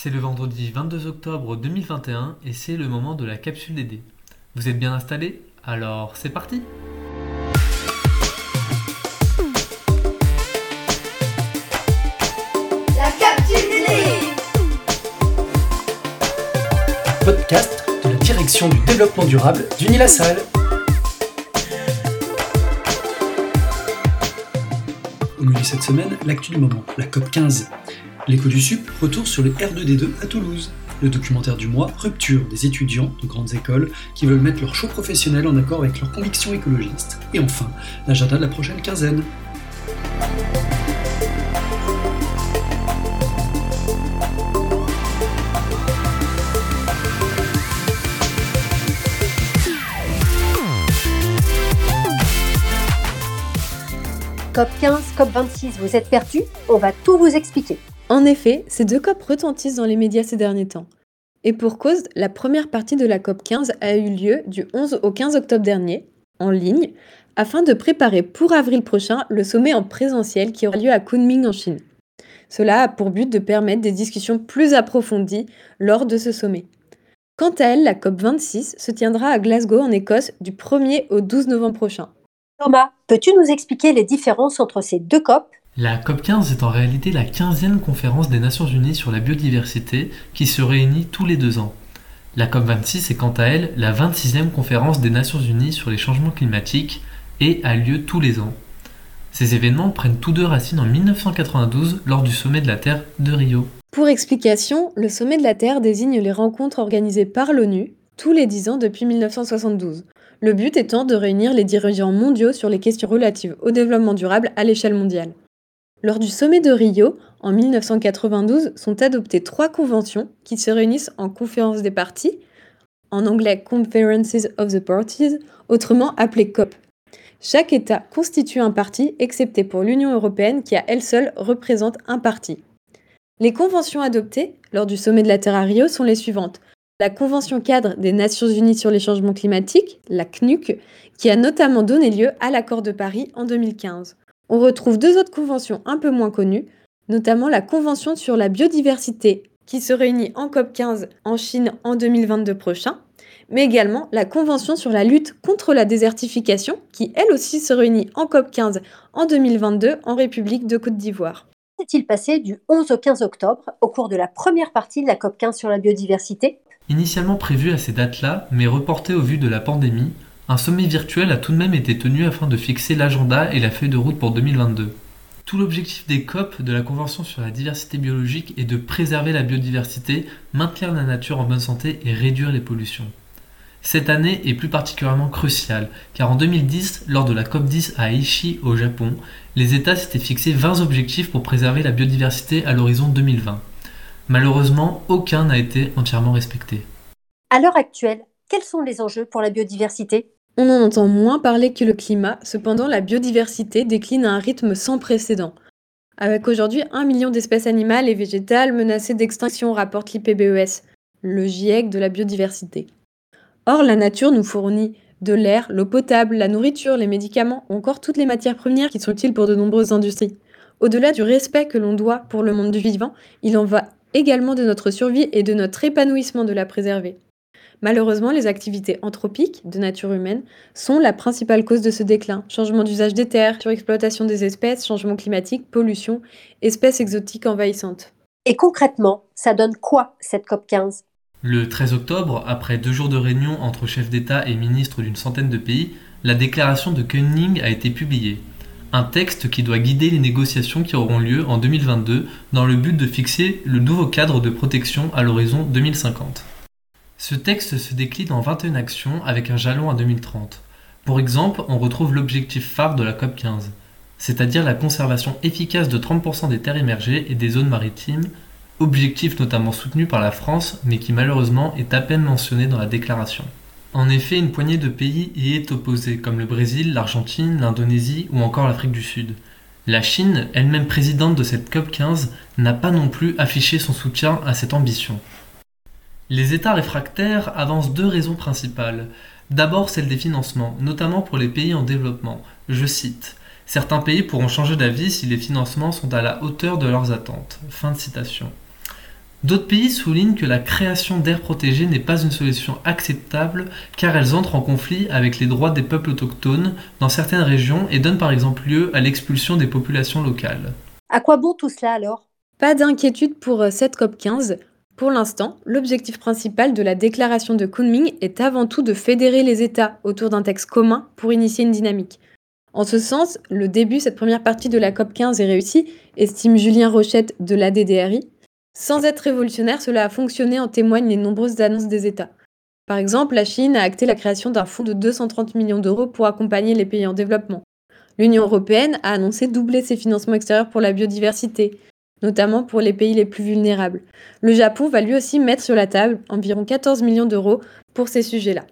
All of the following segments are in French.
C'est le vendredi 22 octobre 2021 et c'est le moment de la capsule DD. Vous êtes bien installés? Alors c'est parti La capsule DD podcast de la direction du développement durable d'Unilassal. Au menu cette semaine, l'actu du moment, la COP 15. L'écho du SUP, retour sur les R2D2 à Toulouse. Le documentaire du mois, Rupture des étudiants de grandes écoles qui veulent mettre leur choix professionnel en accord avec leurs convictions écologistes. Et enfin, l'agenda de la prochaine quinzaine. COP 15, COP 26, vous êtes perdus On va tout vous expliquer. En effet, ces deux COP retentissent dans les médias ces derniers temps. Et pour cause, la première partie de la COP 15 a eu lieu du 11 au 15 octobre dernier, en ligne, afin de préparer pour avril prochain le sommet en présentiel qui aura lieu à Kunming en Chine. Cela a pour but de permettre des discussions plus approfondies lors de ce sommet. Quant à elle, la COP 26 se tiendra à Glasgow en Écosse du 1er au 12 novembre prochain. Thomas, peux-tu nous expliquer les différences entre ces deux COP? La COP15 est en réalité la 15e conférence des Nations Unies sur la biodiversité qui se réunit tous les deux ans. La COP26 est quant à elle la 26e conférence des Nations Unies sur les changements climatiques et a lieu tous les ans. Ces événements prennent tous deux racine en 1992 lors du sommet de la Terre de Rio. Pour explication, le sommet de la Terre désigne les rencontres organisées par l'ONU tous les 10 ans depuis 1972. Le but étant de réunir les dirigeants mondiaux sur les questions relatives au développement durable à l'échelle mondiale. Lors du sommet de Rio, en 1992, sont adoptées trois conventions qui se réunissent en conférence des parties, en anglais Conferences of the Parties, autrement appelées COP. Chaque État constitue un parti, excepté pour l'Union européenne qui à elle seule représente un parti. Les conventions adoptées lors du sommet de la Terre à Rio sont les suivantes. La Convention cadre des Nations Unies sur les changements climatiques, la CNUC, qui a notamment donné lieu à l'accord de Paris en 2015. On retrouve deux autres conventions un peu moins connues, notamment la Convention sur la biodiversité, qui se réunit en COP15 en Chine en 2022 prochain, mais également la Convention sur la lutte contre la désertification, qui elle aussi se réunit en COP15 en 2022 en République de Côte d'Ivoire. Qu'est-il passé du 11 au 15 octobre au cours de la première partie de la COP 15 sur la biodiversité? Initialement prévu à ces dates-là, mais reporté au vu de la pandémie, un sommet virtuel a tout de même été tenu afin de fixer l'agenda et la feuille de route pour 2022. Tout l'objectif des COP de la Convention sur la diversité biologique est de préserver la biodiversité, maintenir la nature en bonne santé et réduire les pollutions. Cette année est plus particulièrement cruciale, car en 2010, lors de la COP10 à Aichi au Japon, les États s'étaient fixés 20 objectifs pour préserver la biodiversité à l'horizon 2020. Malheureusement, aucun n'a été entièrement respecté. À l'heure actuelle, quels sont les enjeux pour la biodiversité? On en entend moins parler que le climat, cependant la biodiversité décline à un rythme sans précédent. Avec aujourd'hui 1 million d'espèces animales et végétales menacées d'extinction, rapporte l'IPBES, le GIEC de la biodiversité. Or, la nature nous fournit de l'air, l'eau potable, la nourriture, les médicaments ou encore toutes les matières premières qui sont utiles pour de nombreuses industries. Au-delà du respect que l'on doit pour le monde du vivant, il en va également de notre survie et de notre épanouissement de la préserver. Malheureusement, les activités anthropiques de nature humaine sont la principale cause de ce déclin. Changement d'usage des terres, surexploitation des espèces, changement climatique, pollution, espèces exotiques envahissantes. Et concrètement, ça donne quoi cette COP 15 Le 13 octobre, après deux jours de réunion entre chefs d'État et ministres d'une centaine de pays, la déclaration de Koenig a été publiée un texte qui doit guider les négociations qui auront lieu en 2022 dans le but de fixer le nouveau cadre de protection à l'horizon 2050. Ce texte se décline en 21 actions avec un jalon à 2030. Pour exemple, on retrouve l'objectif phare de la COP15, c'est-à-dire la conservation efficace de 30% des terres émergées et des zones maritimes, objectif notamment soutenu par la France mais qui malheureusement est à peine mentionné dans la déclaration. En effet, une poignée de pays y est opposée, comme le Brésil, l'Argentine, l'Indonésie ou encore l'Afrique du Sud. La Chine, elle-même présidente de cette COP15, n'a pas non plus affiché son soutien à cette ambition. Les États réfractaires avancent deux raisons principales. D'abord celle des financements, notamment pour les pays en développement. Je cite Certains pays pourront changer d'avis si les financements sont à la hauteur de leurs attentes. Fin de citation. D'autres pays soulignent que la création d'aires protégées n'est pas une solution acceptable car elles entrent en conflit avec les droits des peuples autochtones dans certaines régions et donnent par exemple lieu à l'expulsion des populations locales. À quoi bon tout cela alors? Pas d'inquiétude pour euh, cette COP15. Pour l'instant, l'objectif principal de la déclaration de Kunming est avant tout de fédérer les États autour d'un texte commun pour initier une dynamique. En ce sens, le début, cette première partie de la COP15 est réussi, estime Julien Rochette de l'ADDRI, sans être révolutionnaire, cela a fonctionné, en témoignent les nombreuses annonces des États. Par exemple, la Chine a acté la création d'un fonds de 230 millions d'euros pour accompagner les pays en développement. L'Union européenne a annoncé doubler ses financements extérieurs pour la biodiversité, notamment pour les pays les plus vulnérables. Le Japon va lui aussi mettre sur la table environ 14 millions d'euros pour ces sujets-là.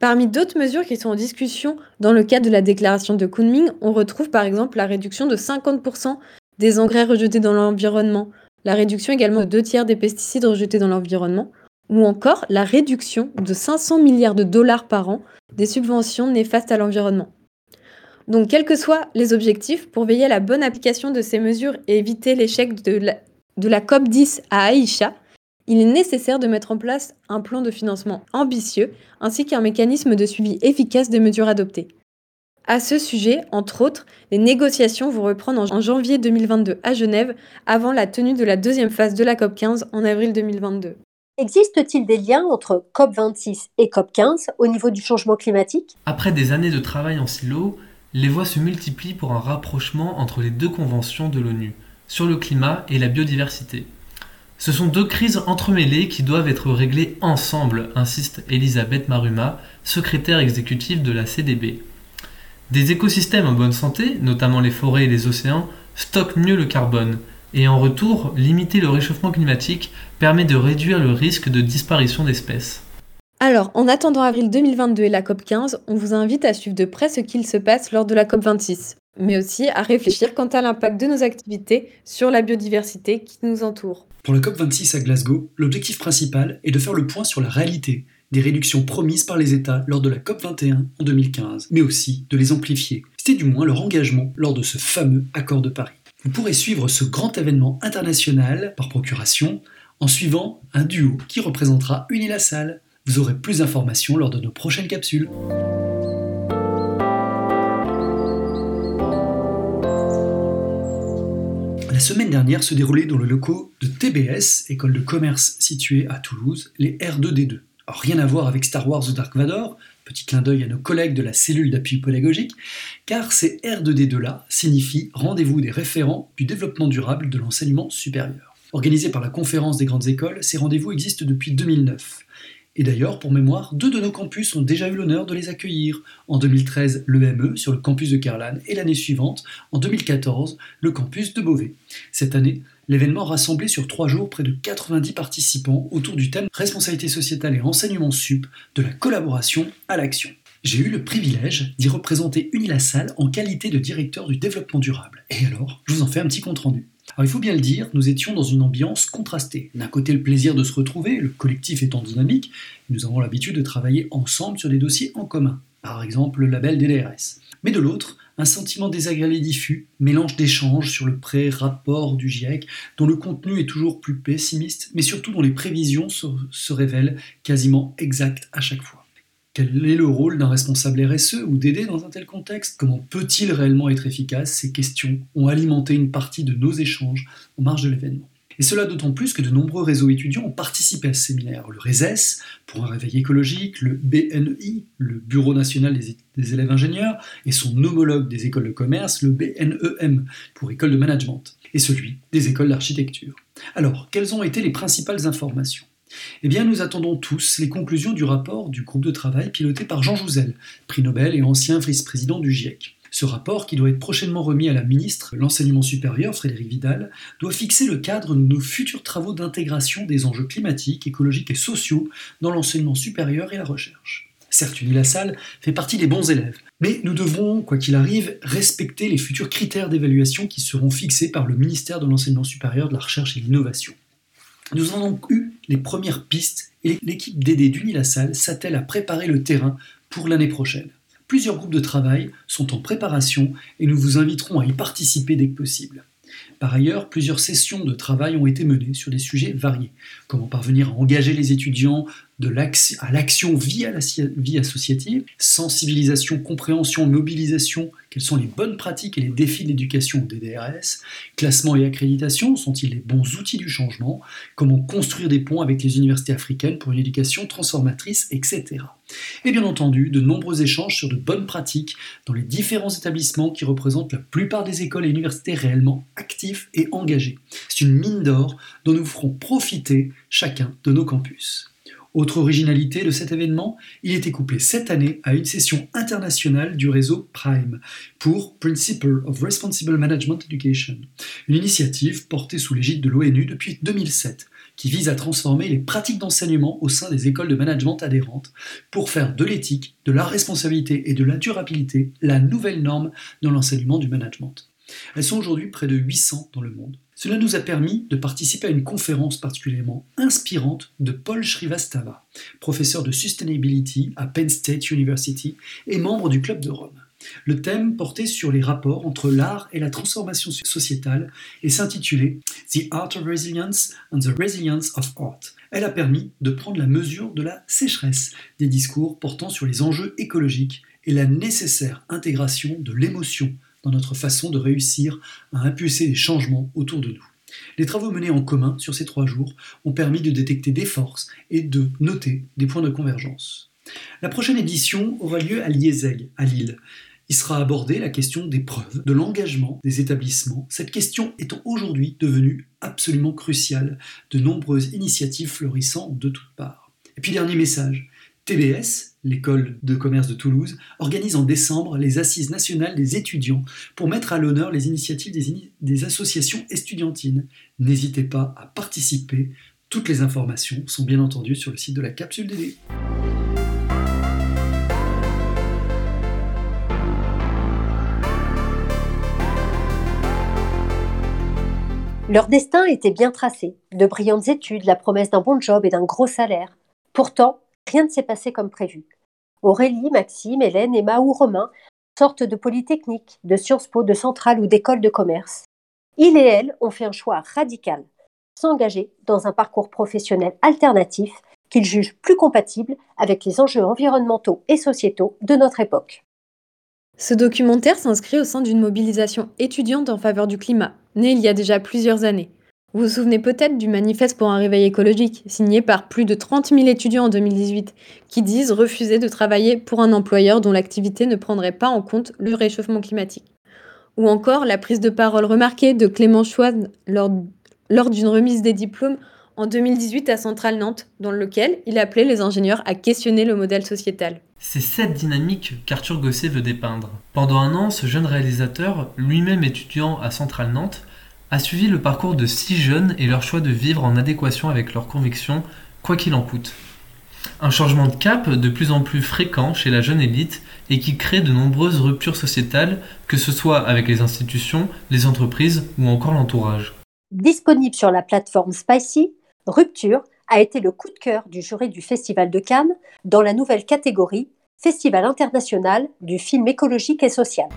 Parmi d'autres mesures qui sont en discussion dans le cadre de la déclaration de Kunming, on retrouve par exemple la réduction de 50% des engrais rejetés dans l'environnement, la réduction également de deux tiers des pesticides rejetés dans l'environnement, ou encore la réduction de 500 milliards de dollars par an des subventions néfastes à l'environnement. Donc, quels que soient les objectifs, pour veiller à la bonne application de ces mesures et éviter l'échec de la, de la COP10 à Aïcha, il est nécessaire de mettre en place un plan de financement ambitieux ainsi qu'un mécanisme de suivi efficace des mesures adoptées. À ce sujet, entre autres, les négociations vont reprendre en janvier 2022 à Genève, avant la tenue de la deuxième phase de la COP15 en avril 2022. Existe-t-il des liens entre COP26 et COP15 au niveau du changement climatique? Après des années de travail en silo, les voix se multiplient pour un rapprochement entre les deux conventions de l'ONU, sur le climat et la biodiversité. Ce sont deux crises entremêlées qui doivent être réglées ensemble, insiste Elisabeth Maruma, secrétaire exécutive de la CDB. Des écosystèmes en bonne santé, notamment les forêts et les océans, stockent mieux le carbone, et en retour, limiter le réchauffement climatique permet de réduire le risque de disparition d'espèces. Alors, en attendant avril 2022 et la COP15, on vous invite à suivre de près ce qu'il se passe lors de la COP26, mais aussi à réfléchir quant à l'impact de nos activités sur la biodiversité qui nous entoure. Pour la COP26 à Glasgow, l'objectif principal est de faire le point sur la réalité des réductions promises par les États lors de la COP21 en 2015, mais aussi de les amplifier. C'était du moins leur engagement lors de ce fameux accord de Paris. Vous pourrez suivre ce grand événement international par procuration en suivant un duo qui représentera Unilassal. Vous aurez plus d'informations lors de nos prochaines capsules. La semaine dernière se déroulait dans le locaux de TBS, école de commerce située à Toulouse, les R2D2 rien à voir avec Star Wars ou Dark Vador, petit clin d'œil à nos collègues de la cellule d'appui pédagogique, car ces R2D2-là signifient Rendez-vous des référents du développement durable de l'enseignement supérieur. Organisé par la conférence des grandes écoles, ces rendez-vous existent depuis 2009. Et d'ailleurs, pour mémoire, deux de nos campus ont déjà eu l'honneur de les accueillir. En 2013, l'EME sur le campus de Carlan et l'année suivante, en 2014, le campus de Beauvais. Cette année, L'événement rassemblait sur trois jours près de 90 participants autour du thème Responsabilité sociétale et enseignement sup, de la collaboration à l'action. J'ai eu le privilège d'y représenter Unilassal en qualité de directeur du développement durable. Et alors, je vous en fais un petit compte-rendu. Alors il faut bien le dire, nous étions dans une ambiance contrastée. D'un côté le plaisir de se retrouver, le collectif étant dynamique, nous avons l'habitude de travailler ensemble sur des dossiers en commun, par exemple le label DDRS. Mais de l'autre, un sentiment désagréable et diffus, mélange d'échanges sur le pré-rapport du GIEC, dont le contenu est toujours plus pessimiste, mais surtout dont les prévisions se, se révèlent quasiment exactes à chaque fois. Quel est le rôle d'un responsable RSE ou d'aider dans un tel contexte? Comment peut-il réellement être efficace? Ces questions ont alimenté une partie de nos échanges en marge de l'événement. Et cela d'autant plus que de nombreux réseaux étudiants ont participé à ce séminaire. Le RESES, pour un réveil écologique, le BNI, le Bureau national des, élèves ingénieurs, et son homologue des écoles de commerce, le BNEM, pour école de management, et celui des écoles d'architecture. Alors, quelles ont été les principales informations? Eh bien, nous attendons tous les conclusions du rapport du groupe de travail piloté par Jean Jouzel, prix Nobel et ancien vice-président du GIEC. Ce rapport, qui doit être prochainement remis à la ministre de l'Enseignement supérieur, Frédéric Vidal, doit fixer le cadre de nos futurs travaux d'intégration des enjeux climatiques, écologiques et sociaux dans l'enseignement supérieur et la recherche. Certes, Unilassal fait partie des bons élèves, mais nous devrons, quoi qu'il arrive, respecter les futurs critères d'évaluation qui seront fixés par le ministère de l'Enseignement supérieur, de la Recherche et de l'Innovation. Nous avons eu les premières pistes et l'équipe d'aider d'Unilassal s'attelle à préparer le terrain pour l'année prochaine. Plusieurs groupes de travail sont en préparation et nous vous inviterons à y participer dès que possible. Par ailleurs, plusieurs sessions de travail ont été menées sur des sujets variés. Comment parvenir à engager les étudiants à l'action via la vie associative, sensibilisation, compréhension, mobilisation, quelles sont les bonnes pratiques et les défis de l'éducation des DRS, classement et accréditation, sont-ils les bons outils du changement, comment construire des ponts avec les universités africaines pour une éducation transformatrice, etc. Et bien entendu, de nombreux échanges sur de bonnes pratiques dans les différents établissements qui représentent la plupart des écoles et universités réellement actifs et engagés. C'est une mine d'or dont nous ferons profiter chacun de nos campus. Autre originalité de cet événement, il était couplé cette année à une session internationale du réseau Prime pour Principle of Responsible Management Education, une initiative portée sous l'égide de l'ONU depuis 2007 qui vise à transformer les pratiques d'enseignement au sein des écoles de management adhérentes pour faire de l'éthique, de la responsabilité et de la durabilité la nouvelle norme dans l'enseignement du management. Elles sont aujourd'hui près de 800 dans le monde. Cela nous a permis de participer à une conférence particulièrement inspirante de Paul Srivastava, professeur de Sustainability à Penn State University et membre du Club de Rome. Le thème portait sur les rapports entre l'art et la transformation sociétale et s'intitulait The Art of Resilience and the Resilience of Art. Elle a permis de prendre la mesure de la sécheresse des discours portant sur les enjeux écologiques et la nécessaire intégration de l'émotion dans notre façon de réussir à impulser les changements autour de nous. Les travaux menés en commun sur ces trois jours ont permis de détecter des forces et de noter des points de convergence. La prochaine édition aura lieu à Liezeg, à Lille. Il sera abordé la question des preuves, de l'engagement des établissements, cette question étant aujourd'hui devenue absolument cruciale, de nombreuses initiatives fleurissant de toutes parts. Et puis dernier message, TBS, l'école de commerce de Toulouse, organise en décembre les assises nationales des étudiants pour mettre à l'honneur les initiatives des, associations estudiantines. N'hésitez pas à participer. Toutes les informations sont bien entendu sur le site de la capsule DD. Leur destin était bien tracé. De brillantes études, la promesse d'un bon job et d'un gros salaire. Pourtant, rien ne s'est passé comme prévu. Aurélie, Maxime, Hélène, Emma ou Romain sortent de Polytechnique, de Sciences Po, de Centrale ou d'école de commerce. Ils et elles ont fait un choix radical, s'engager dans un parcours professionnel alternatif qu'ils jugent plus compatible avec les enjeux environnementaux et sociétaux de notre époque. Ce documentaire s'inscrit au sein d'une mobilisation étudiante en faveur du climat, née il y a déjà plusieurs années. Vous vous souvenez peut-être du manifeste pour un réveil écologique, signé par plus de 30 000 étudiants en 2018, qui disent refuser de travailler pour un employeur dont l'activité ne prendrait pas en compte le réchauffement climatique. Ou encore la prise de parole remarquée de Clément Chouane lors, lors d'une remise des diplômes en 2018 à Centrale Nantes, dans lequel il appelait les ingénieurs à questionner le modèle sociétal. C'est cette dynamique qu'Arthur Gosset veut dépeindre. Pendant un an, ce jeune réalisateur, lui-même étudiant à Centrale Nantes, a suivi le parcours de six jeunes et leur choix de vivre en adéquation avec leurs convictions, quoi qu'il en coûte. Un changement de cap de plus en plus fréquent chez la jeune élite et qui crée de nombreuses ruptures sociétales, que ce soit avec les institutions, les entreprises ou encore l'entourage. Disponible sur la plateforme Spicy, Rupture a été le coup de cœur du jury du Festival de Cannes dans la nouvelle catégorie Festival international du film écologique et social.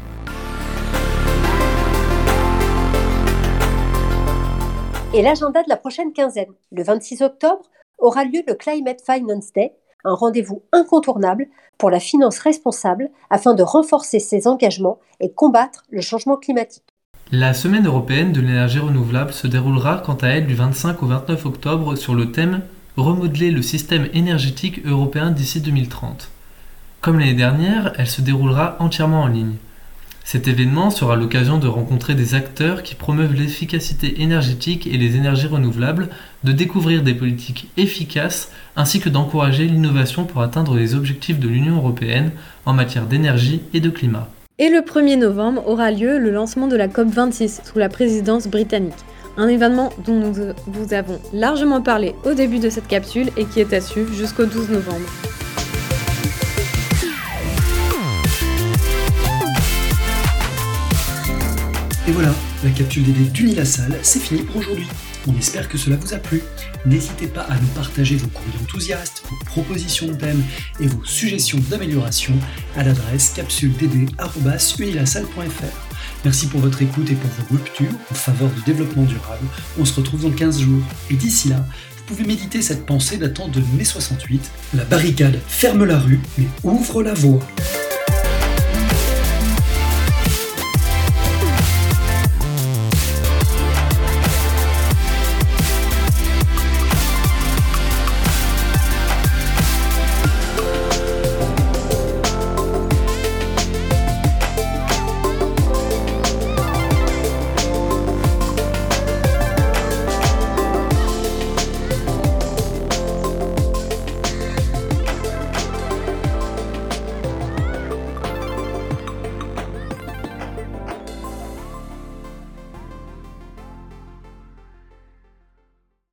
Et l'agenda de la prochaine quinzaine, le 26 octobre, aura lieu le Climate Finance Day, un rendez-vous incontournable pour la finance responsable afin de renforcer ses engagements et combattre le changement climatique. La Semaine européenne de l'énergie renouvelable se déroulera quant à elle du 25 au 29 octobre sur le thème Remodeler le système énergétique européen d'ici 2030. Comme l'année dernière, elle se déroulera entièrement en ligne. Cet événement sera l'occasion de rencontrer des acteurs qui promeuvent l'efficacité énergétique et les énergies renouvelables, de découvrir des politiques efficaces ainsi que d'encourager l'innovation pour atteindre les objectifs de l'Union européenne en matière d'énergie et de climat. Et le 1er novembre aura lieu le lancement de la COP26 sous la présidence britannique. Un événement dont nous vous avons largement parlé au début de cette capsule et qui est à suivre jusqu'au 12 novembre. Et voilà, la capsule DD d'Unilassal, c'est fini pour aujourd'hui. On espère que cela vous a plu. N'hésitez pas à nous partager vos courriers enthousiastes, vos propositions de thèmes et vos suggestions d'amélioration à l'adresse capsuledb.unilassal.fr. Merci pour votre écoute et pour vos ruptures en faveur du développement durable. On se retrouve dans 15 jours. Et d'ici là, vous pouvez méditer cette pensée datant de mai 68. La barricade ferme la rue, mais ouvre la voie.